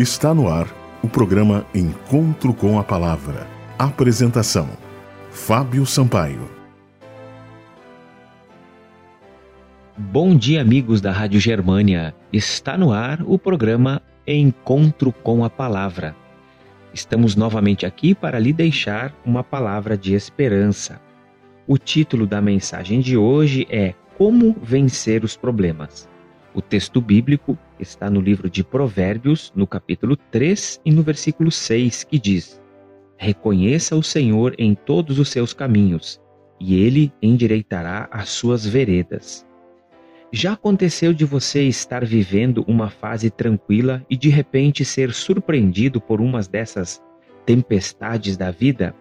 Está no ar o programa Encontro com a Palavra. Apresentação: Fábio Sampaio. Bom dia, amigos da Rádio Germânia. Está no ar o programa Encontro com a Palavra. Estamos novamente aqui para lhe deixar uma palavra de esperança. O título da mensagem de hoje é Como Vencer os Problemas. O texto bíblico está no livro de Provérbios, no capítulo 3 e no versículo 6, que diz: Reconheça o Senhor em todos os seus caminhos, e ele endireitará as suas veredas. Já aconteceu de você estar vivendo uma fase tranquila e de repente ser surpreendido por umas dessas tempestades da vida?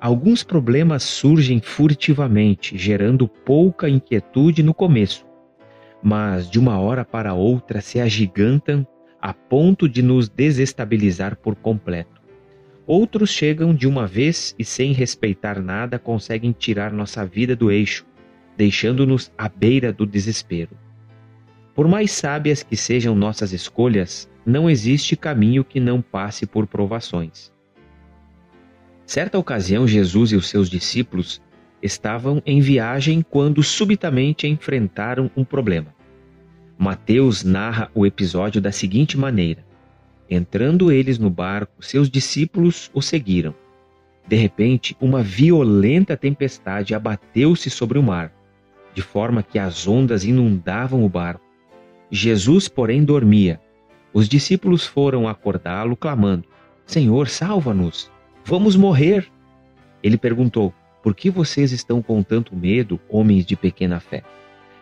Alguns problemas surgem furtivamente, gerando pouca inquietude no começo mas de uma hora para outra se agigantam a ponto de nos desestabilizar por completo. Outros chegam de uma vez e, sem respeitar nada, conseguem tirar nossa vida do eixo, deixando-nos à beira do desespero. Por mais sábias que sejam nossas escolhas, não existe caminho que não passe por provações. Certa ocasião, Jesus e os seus discípulos estavam em viagem quando subitamente enfrentaram um problema. Mateus narra o episódio da seguinte maneira: Entrando eles no barco, seus discípulos o seguiram. De repente, uma violenta tempestade abateu-se sobre o mar, de forma que as ondas inundavam o barco. Jesus, porém, dormia. Os discípulos foram acordá-lo, clamando: Senhor, salva-nos! Vamos morrer! Ele perguntou: por que vocês estão com tanto medo, homens de pequena fé?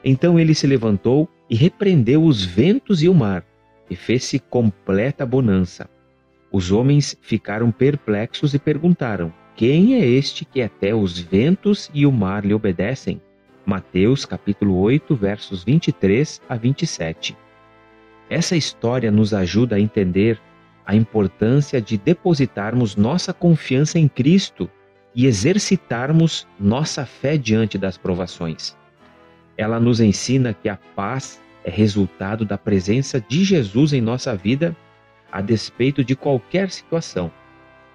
Então ele se levantou e repreendeu os ventos e o mar, e fez-se completa bonança. Os homens ficaram perplexos e perguntaram: Quem é este que até os ventos e o mar lhe obedecem? Mateus capítulo 8, versos 23 a 27. Essa história nos ajuda a entender a importância de depositarmos nossa confiança em Cristo e exercitarmos nossa fé diante das provações. Ela nos ensina que a paz é resultado da presença de Jesus em nossa vida, a despeito de qualquer situação.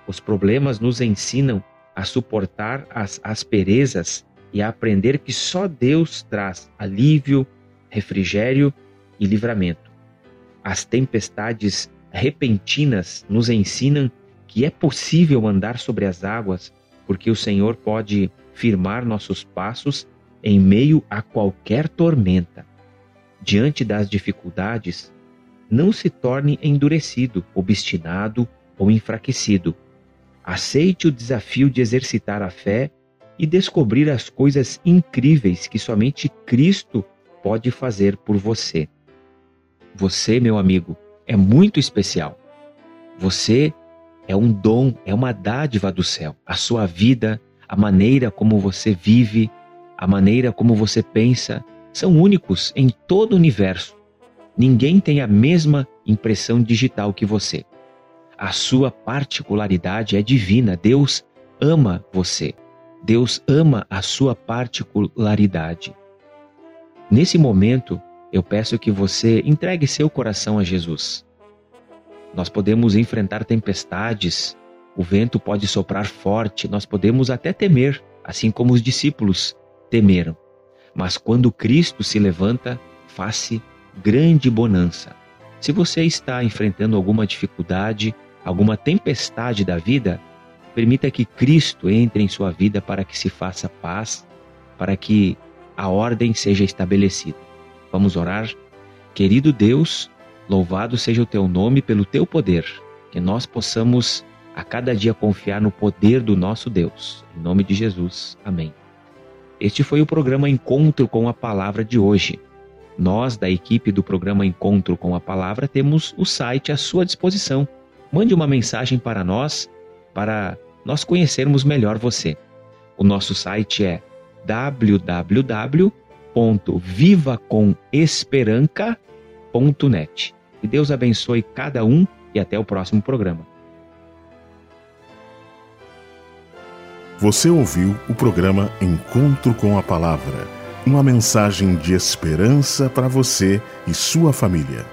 Os problemas nos ensinam a suportar as asperezas e a aprender que só Deus traz alívio, refrigério e livramento. As tempestades repentinas nos ensinam que é possível andar sobre as águas porque o Senhor pode firmar nossos passos em meio a qualquer tormenta. Diante das dificuldades, não se torne endurecido, obstinado ou enfraquecido. Aceite o desafio de exercitar a fé e descobrir as coisas incríveis que somente Cristo pode fazer por você. Você, meu amigo, é muito especial. Você é um dom, é uma dádiva do céu. A sua vida, a maneira como você vive, a maneira como você pensa, são únicos em todo o universo. Ninguém tem a mesma impressão digital que você. A sua particularidade é divina. Deus ama você. Deus ama a sua particularidade. Nesse momento, eu peço que você entregue seu coração a Jesus. Nós podemos enfrentar tempestades, o vento pode soprar forte, nós podemos até temer, assim como os discípulos temeram. Mas quando Cristo se levanta, faz-se grande bonança. Se você está enfrentando alguma dificuldade, alguma tempestade da vida, permita que Cristo entre em sua vida para que se faça paz, para que a ordem seja estabelecida. Vamos orar? Querido Deus, Louvado seja o teu nome pelo teu poder, que nós possamos a cada dia confiar no poder do nosso Deus. Em nome de Jesus. Amém. Este foi o programa Encontro com a Palavra de hoje. Nós, da equipe do programa Encontro com a Palavra, temos o site à sua disposição. Mande uma mensagem para nós, para nós conhecermos melhor você. O nosso site é www.vivacomesperanca.net. Que Deus abençoe cada um e até o próximo programa. Você ouviu o programa Encontro com a Palavra uma mensagem de esperança para você e sua família.